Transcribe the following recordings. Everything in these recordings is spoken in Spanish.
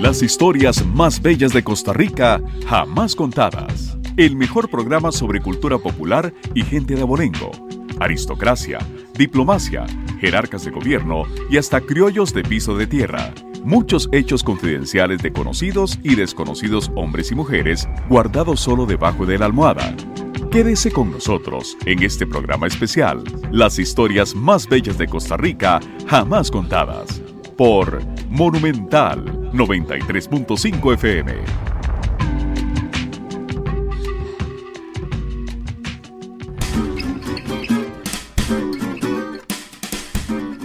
Las historias más bellas de Costa Rica jamás contadas. El mejor programa sobre cultura popular y gente de abolengo. Aristocracia, diplomacia, jerarcas de gobierno y hasta criollos de piso de tierra. Muchos hechos confidenciales de conocidos y desconocidos hombres y mujeres guardados solo debajo de la almohada. Quédese con nosotros en este programa especial, las historias más bellas de Costa Rica jamás contadas, por Monumental 93.5 FM.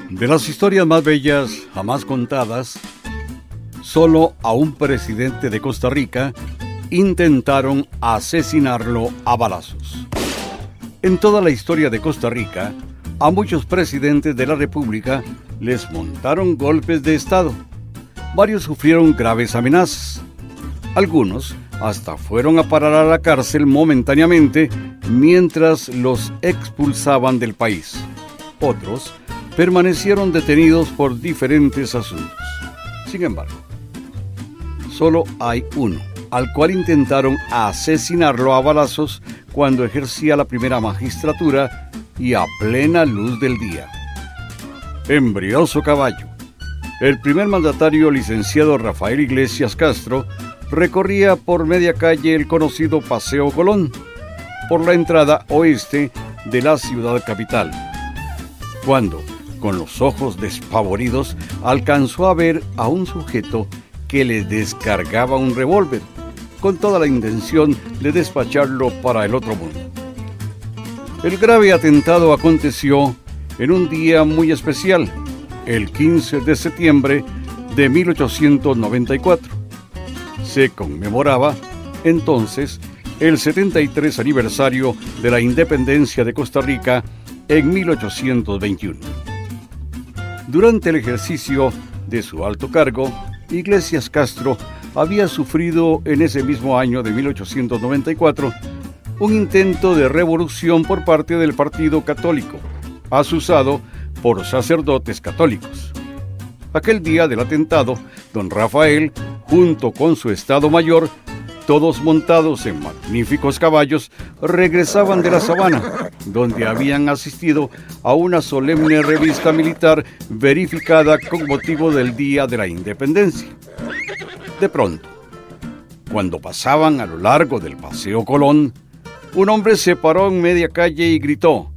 De las historias más bellas jamás contadas, solo a un presidente de Costa Rica intentaron asesinarlo a balazos. En toda la historia de Costa Rica, a muchos presidentes de la República les montaron golpes de Estado. Varios sufrieron graves amenazas. Algunos hasta fueron a parar a la cárcel momentáneamente mientras los expulsaban del país. Otros permanecieron detenidos por diferentes asuntos. Sin embargo, solo hay uno al cual intentaron asesinarlo a balazos cuando ejercía la primera magistratura y a plena luz del día. Embrioso caballo. El primer mandatario licenciado Rafael Iglesias Castro recorría por media calle el conocido Paseo Colón, por la entrada oeste de la ciudad capital. Cuando, con los ojos despavoridos, alcanzó a ver a un sujeto que le descargaba un revólver con toda la intención de despacharlo para el otro mundo. El grave atentado aconteció en un día muy especial, el 15 de septiembre de 1894. Se conmemoraba entonces el 73 aniversario de la independencia de Costa Rica en 1821. Durante el ejercicio de su alto cargo, Iglesias Castro había sufrido en ese mismo año de 1894 un intento de revolución por parte del Partido Católico, asusado por sacerdotes católicos. Aquel día del atentado, don Rafael, junto con su Estado Mayor, todos montados en magníficos caballos, regresaban de la sabana, donde habían asistido a una solemne revista militar verificada con motivo del Día de la Independencia. De pronto, cuando pasaban a lo largo del Paseo Colón, un hombre se paró en media calle y gritó,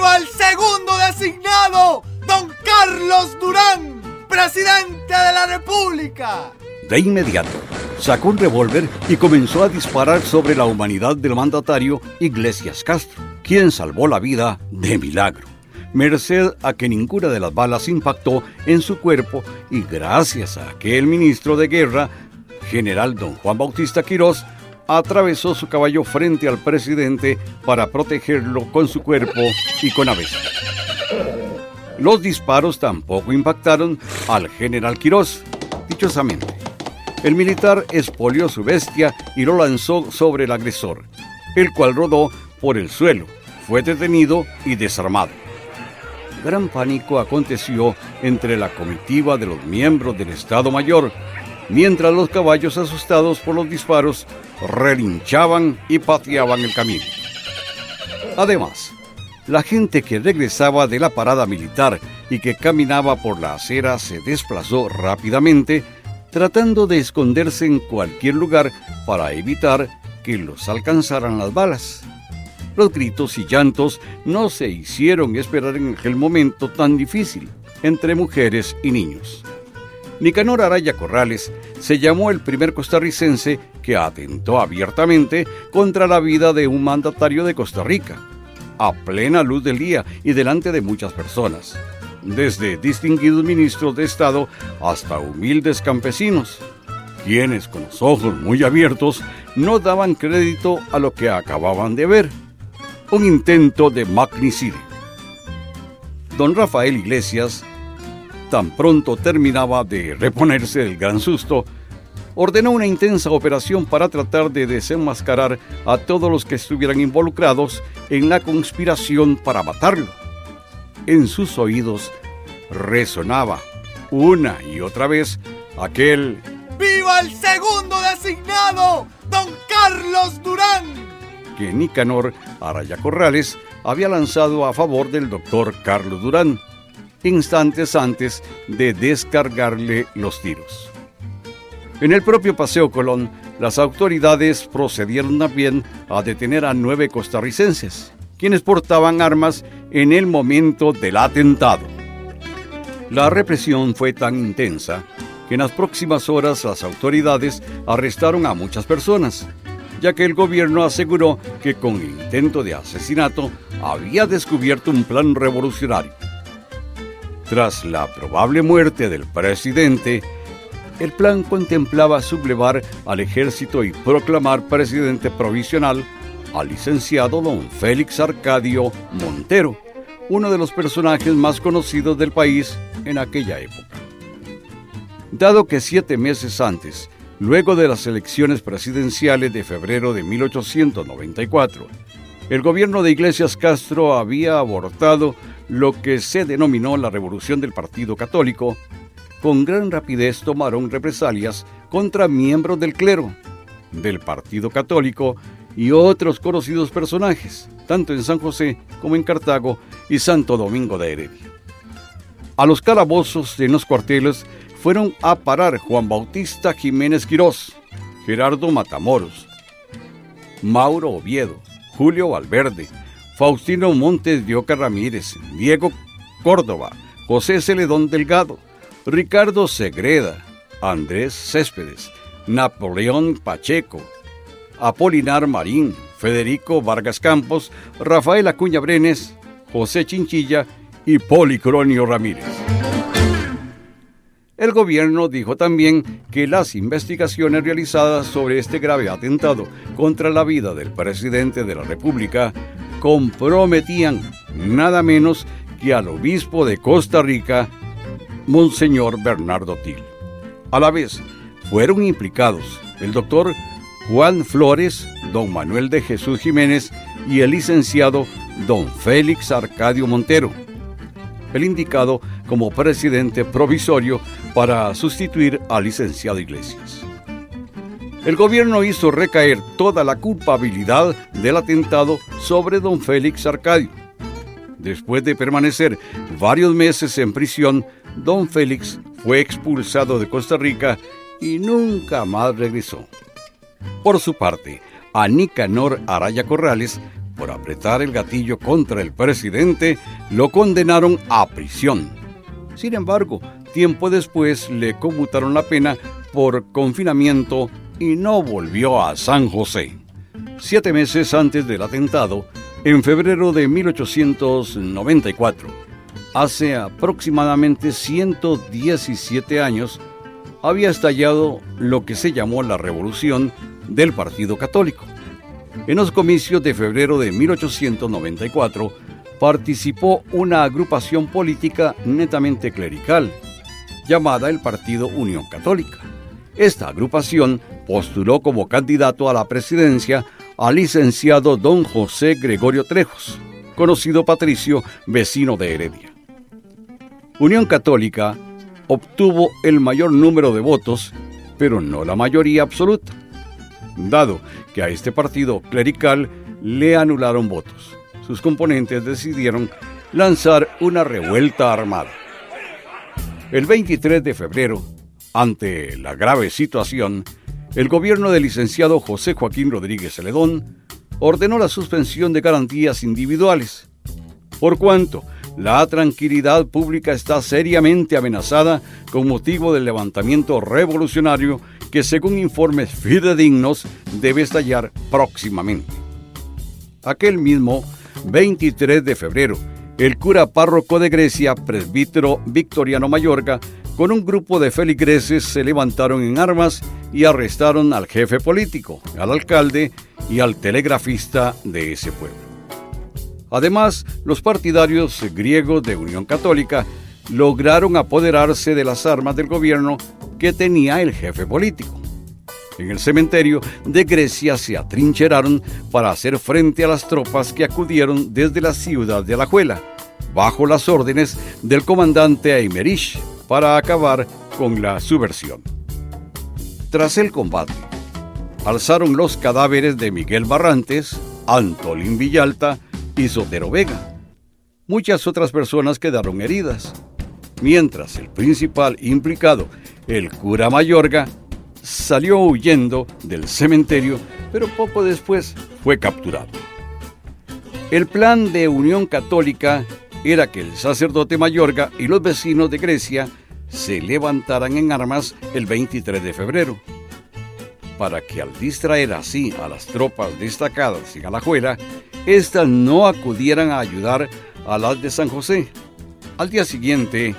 ¡Viva el segundo designado, don Carlos Durán, presidente de la República! De inmediato, sacó un revólver y comenzó a disparar sobre la humanidad del mandatario Iglesias Castro, quien salvó la vida de milagro merced a que ninguna de las balas impactó en su cuerpo y gracias a que el ministro de Guerra, general don Juan Bautista Quirós, atravesó su caballo frente al presidente para protegerlo con su cuerpo y con aves. Los disparos tampoco impactaron al general Quirós, dichosamente. El militar espolió su bestia y lo lanzó sobre el agresor, el cual rodó por el suelo, fue detenido y desarmado gran pánico aconteció entre la comitiva de los miembros del Estado Mayor, mientras los caballos asustados por los disparos relinchaban y pateaban el camino. Además, la gente que regresaba de la parada militar y que caminaba por la acera se desplazó rápidamente, tratando de esconderse en cualquier lugar para evitar que los alcanzaran las balas. Los gritos y llantos no se hicieron esperar en aquel momento tan difícil entre mujeres y niños. Nicanor Araya Corrales se llamó el primer costarricense que atentó abiertamente contra la vida de un mandatario de Costa Rica, a plena luz del día y delante de muchas personas, desde distinguidos ministros de Estado hasta humildes campesinos, quienes con los ojos muy abiertos no daban crédito a lo que acababan de ver un intento de magnicidio. Don Rafael Iglesias, tan pronto terminaba de reponerse del gran susto, ordenó una intensa operación para tratar de desenmascarar a todos los que estuvieran involucrados en la conspiración para matarlo. En sus oídos resonaba una y otra vez aquel ¡Viva el segundo designado, don Carlos Durán! Que Nicanor Araya Corrales había lanzado a favor del doctor Carlos Durán, instantes antes de descargarle los tiros. En el propio Paseo Colón, las autoridades procedieron también a detener a nueve costarricenses, quienes portaban armas en el momento del atentado. La represión fue tan intensa que en las próximas horas las autoridades arrestaron a muchas personas, ya que el gobierno aseguró que con intento de asesinato había descubierto un plan revolucionario. Tras la probable muerte del presidente, el plan contemplaba sublevar al ejército y proclamar presidente provisional al licenciado don Félix Arcadio Montero, uno de los personajes más conocidos del país en aquella época. Dado que siete meses antes Luego de las elecciones presidenciales de febrero de 1894, el gobierno de Iglesias Castro había abortado lo que se denominó la revolución del Partido Católico. Con gran rapidez tomaron represalias contra miembros del clero, del Partido Católico y otros conocidos personajes, tanto en San José como en Cartago y Santo Domingo de Heredia. A los calabozos en los cuarteles fueron a parar Juan Bautista Jiménez Quirós, Gerardo Matamoros, Mauro Oviedo, Julio Valverde, Faustino Montes de Ramírez, Diego Córdoba, José Celedón Delgado, Ricardo Segreda, Andrés Céspedes, Napoleón Pacheco, Apolinar Marín, Federico Vargas Campos, Rafael Acuña Brenes, José Chinchilla y Policronio Ramírez. El gobierno dijo también que las investigaciones realizadas sobre este grave atentado contra la vida del presidente de la República comprometían nada menos que al obispo de Costa Rica, Monseñor Bernardo Til. A la vez, fueron implicados el doctor Juan Flores, don Manuel de Jesús Jiménez y el licenciado don Félix Arcadio Montero, el indicado como presidente provisorio para sustituir al licenciado Iglesias. El gobierno hizo recaer toda la culpabilidad del atentado sobre don Félix Arcadio. Después de permanecer varios meses en prisión, don Félix fue expulsado de Costa Rica y nunca más regresó. Por su parte, a Nicanor Araya Corrales por apretar el gatillo contra el presidente, lo condenaron a prisión. Sin embargo, tiempo después le conmutaron la pena por confinamiento y no volvió a San José. Siete meses antes del atentado, en febrero de 1894, hace aproximadamente 117 años, había estallado lo que se llamó la Revolución del Partido Católico. En los comicios de febrero de 1894 participó una agrupación política netamente clerical, llamada el Partido Unión Católica. Esta agrupación postuló como candidato a la presidencia al licenciado don José Gregorio Trejos, conocido patricio vecino de Heredia. Unión Católica obtuvo el mayor número de votos, pero no la mayoría absoluta dado que a este partido clerical le anularon votos. Sus componentes decidieron lanzar una revuelta armada. El 23 de febrero, ante la grave situación, el gobierno del licenciado José Joaquín Rodríguez Celedón ordenó la suspensión de garantías individuales, por cuanto la tranquilidad pública está seriamente amenazada con motivo del levantamiento revolucionario que según informes fidedignos debe estallar próximamente. Aquel mismo 23 de febrero, el cura párroco de Grecia, presbítero Victoriano Mayorga, con un grupo de feligreses se levantaron en armas y arrestaron al jefe político, al alcalde y al telegrafista de ese pueblo. Además, los partidarios griegos de Unión Católica lograron apoderarse de las armas del gobierno que tenía el jefe político. En el cementerio de Grecia se atrincheraron para hacer frente a las tropas que acudieron desde la ciudad de Alajuela, bajo las órdenes del comandante Aymerich, para acabar con la subversión. Tras el combate, alzaron los cadáveres de Miguel Barrantes, Antolín Villalta y Sotero Vega. Muchas otras personas quedaron heridas, mientras el principal implicado, el cura Mayorga, salió huyendo del cementerio, pero poco después fue capturado. El plan de Unión Católica era que el sacerdote Mayorga y los vecinos de Grecia se levantaran en armas el 23 de febrero, para que al distraer así a las tropas destacadas en Alajuela, éstas no acudieran a ayudar a las de San José. Al día siguiente,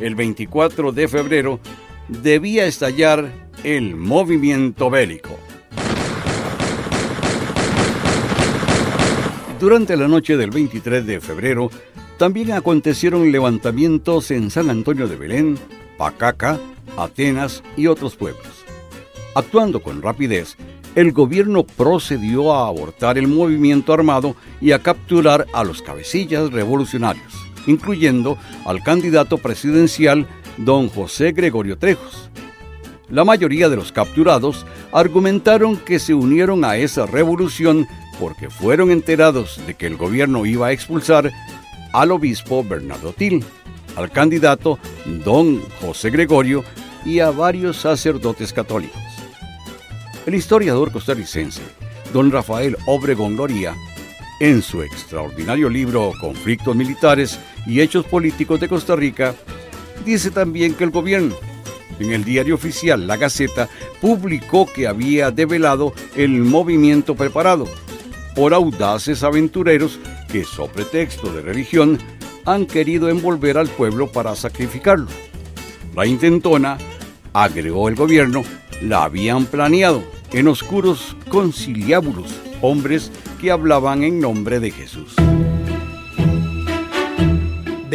el 24 de febrero, debía estallar el movimiento bélico. Durante la noche del 23 de febrero, también acontecieron levantamientos en San Antonio de Belén, Pacaca, Atenas y otros pueblos. Actuando con rapidez, el gobierno procedió a abortar el movimiento armado y a capturar a los cabecillas revolucionarios, incluyendo al candidato presidencial don José Gregorio Trejos. La mayoría de los capturados argumentaron que se unieron a esa revolución porque fueron enterados de que el gobierno iba a expulsar al obispo Bernardo Til, al candidato don José Gregorio y a varios sacerdotes católicos. El historiador costarricense don Rafael Obregón Loría, en su extraordinario libro Conflictos Militares y Hechos Políticos de Costa Rica, dice también que el gobierno, en el diario oficial La Gaceta, publicó que había develado el movimiento preparado por audaces aventureros que, sobre pretexto de religión, han querido envolver al pueblo para sacrificarlo. La intentona, agregó el gobierno, la habían planeado en oscuros conciliábulos, hombres que hablaban en nombre de Jesús.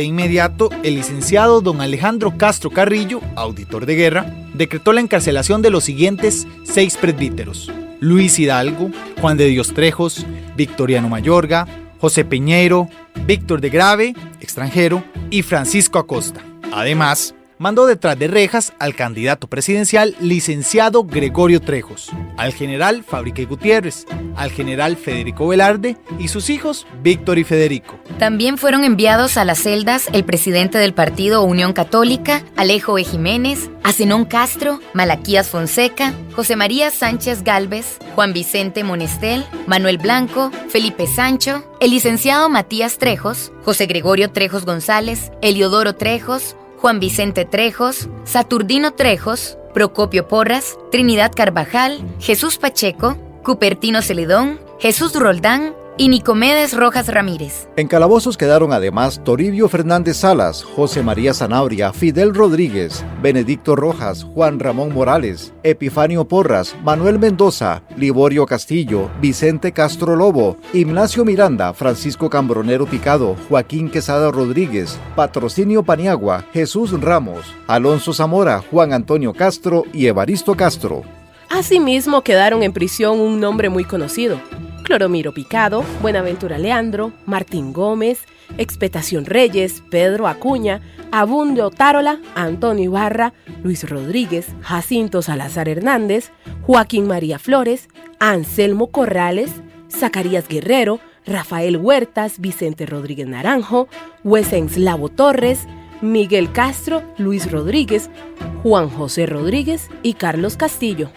De inmediato, el licenciado don Alejandro Castro Carrillo, auditor de guerra, decretó la encarcelación de los siguientes seis presbíteros. Luis Hidalgo, Juan de Dios Trejos, Victoriano Mayorga, José Peñeiro, Víctor de Grave, extranjero, y Francisco Acosta. Además, mandó detrás de rejas al candidato presidencial licenciado Gregorio Trejos, al general Fabrique Gutiérrez, al general Federico Velarde y sus hijos Víctor y Federico. También fueron enviados a las celdas el presidente del partido Unión Católica, Alejo E. Jiménez, Asenón Castro, Malaquías Fonseca, José María Sánchez Galvez, Juan Vicente Monestel, Manuel Blanco, Felipe Sancho, el licenciado Matías Trejos, José Gregorio Trejos González, Eliodoro Trejos, Juan Vicente Trejos, Saturdino Trejos, Procopio Porras, Trinidad Carvajal, Jesús Pacheco, Cupertino Celedón, Jesús Roldán y Nicomedes Rojas Ramírez. En calabozos quedaron además Toribio Fernández Salas, José María Zanabria, Fidel Rodríguez, Benedicto Rojas, Juan Ramón Morales, Epifanio Porras, Manuel Mendoza, Liborio Castillo, Vicente Castro Lobo, Ignacio Miranda, Francisco Cambronero Picado, Joaquín Quesada Rodríguez, Patrocinio Paniagua, Jesús Ramos, Alonso Zamora, Juan Antonio Castro y Evaristo Castro. Asimismo quedaron en prisión un nombre muy conocido, Cloromiro Picado, Buenaventura Leandro, Martín Gómez, Expetación Reyes, Pedro Acuña, Abundio Tarola, Antonio Ibarra, Luis Rodríguez, Jacinto Salazar Hernández, Joaquín María Flores, Anselmo Corrales, Zacarías Guerrero, Rafael Huertas, Vicente Rodríguez Naranjo, Wesenslavo Torres, Miguel Castro, Luis Rodríguez, Juan José Rodríguez y Carlos Castillo.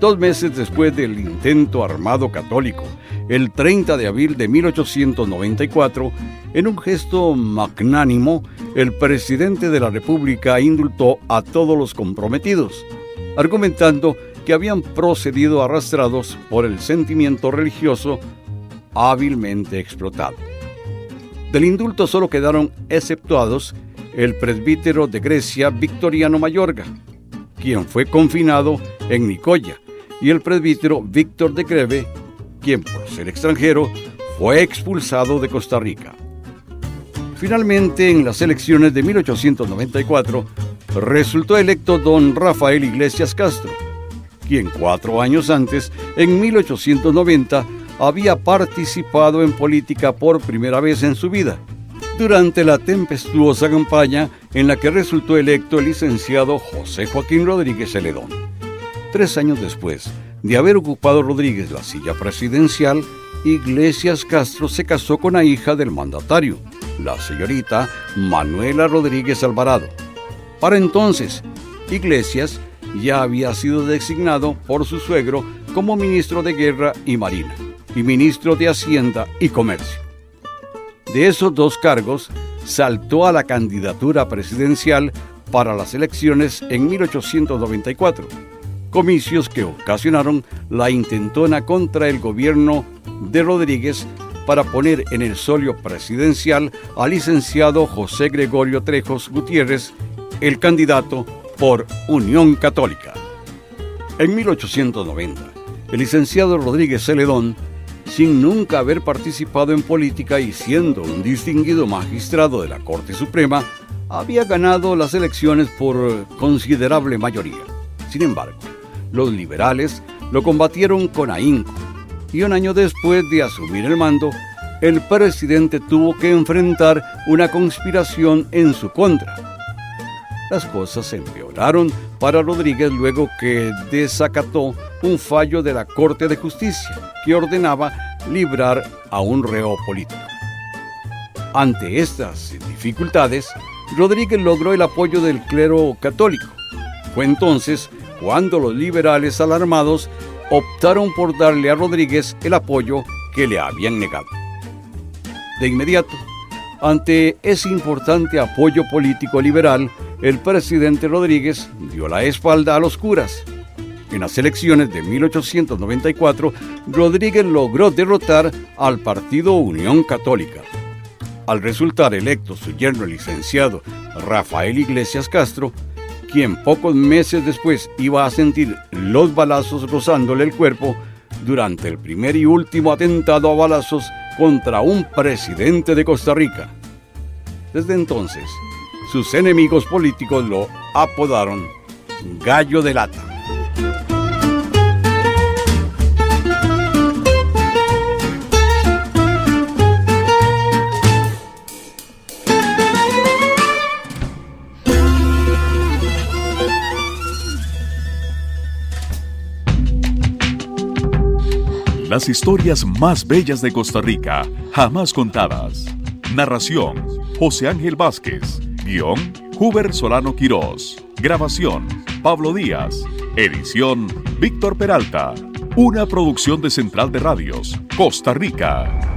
Dos meses después del intento armado católico, el 30 de abril de 1894, en un gesto magnánimo, el presidente de la República indultó a todos los comprometidos, argumentando que habían procedido arrastrados por el sentimiento religioso hábilmente explotado. Del indulto solo quedaron exceptuados el presbítero de Grecia Victoriano Mayorga, quien fue confinado en Nicoya, y el presbítero Víctor de Greve, quien por ser extranjero fue expulsado de Costa Rica. Finalmente, en las elecciones de 1894, resultó electo don Rafael Iglesias Castro, quien cuatro años antes, en 1890, había participado en política por primera vez en su vida, durante la tempestuosa campaña en la que resultó electo el licenciado José Joaquín Rodríguez Celedón. Tres años después de haber ocupado Rodríguez la silla presidencial, Iglesias Castro se casó con la hija del mandatario, la señorita Manuela Rodríguez Alvarado. Para entonces, Iglesias ya había sido designado por su suegro como ministro de Guerra y Marina y ministro de Hacienda y Comercio. De esos dos cargos, saltó a la candidatura presidencial para las elecciones en 1894, comicios que ocasionaron la intentona contra el gobierno de Rodríguez para poner en el solio presidencial al licenciado José Gregorio Trejos Gutiérrez, el candidato por Unión Católica. En 1890, el licenciado Rodríguez Celedón, sin nunca haber participado en política y siendo un distinguido magistrado de la Corte Suprema, había ganado las elecciones por considerable mayoría. Sin embargo, los liberales lo combatieron con ahínco y un año después de asumir el mando, el presidente tuvo que enfrentar una conspiración en su contra las cosas empeoraron para Rodríguez luego que desacató un fallo de la Corte de Justicia que ordenaba librar a un reo político. Ante estas dificultades, Rodríguez logró el apoyo del clero católico. Fue entonces cuando los liberales alarmados optaron por darle a Rodríguez el apoyo que le habían negado. De inmediato, ante ese importante apoyo político liberal, el presidente Rodríguez dio la espalda a los curas. En las elecciones de 1894, Rodríguez logró derrotar al partido Unión Católica. Al resultar electo su yerno licenciado Rafael Iglesias Castro, quien pocos meses después iba a sentir los balazos rozándole el cuerpo durante el primer y último atentado a balazos contra un presidente de Costa Rica. Desde entonces, sus enemigos políticos lo apodaron Gallo de Lata. Las historias más bellas de Costa Rica, jamás contadas. Narración, José Ángel Vázquez. Guión, Huber Solano Quirós. Grabación, Pablo Díaz. Edición, Víctor Peralta. Una producción de Central de Radios, Costa Rica.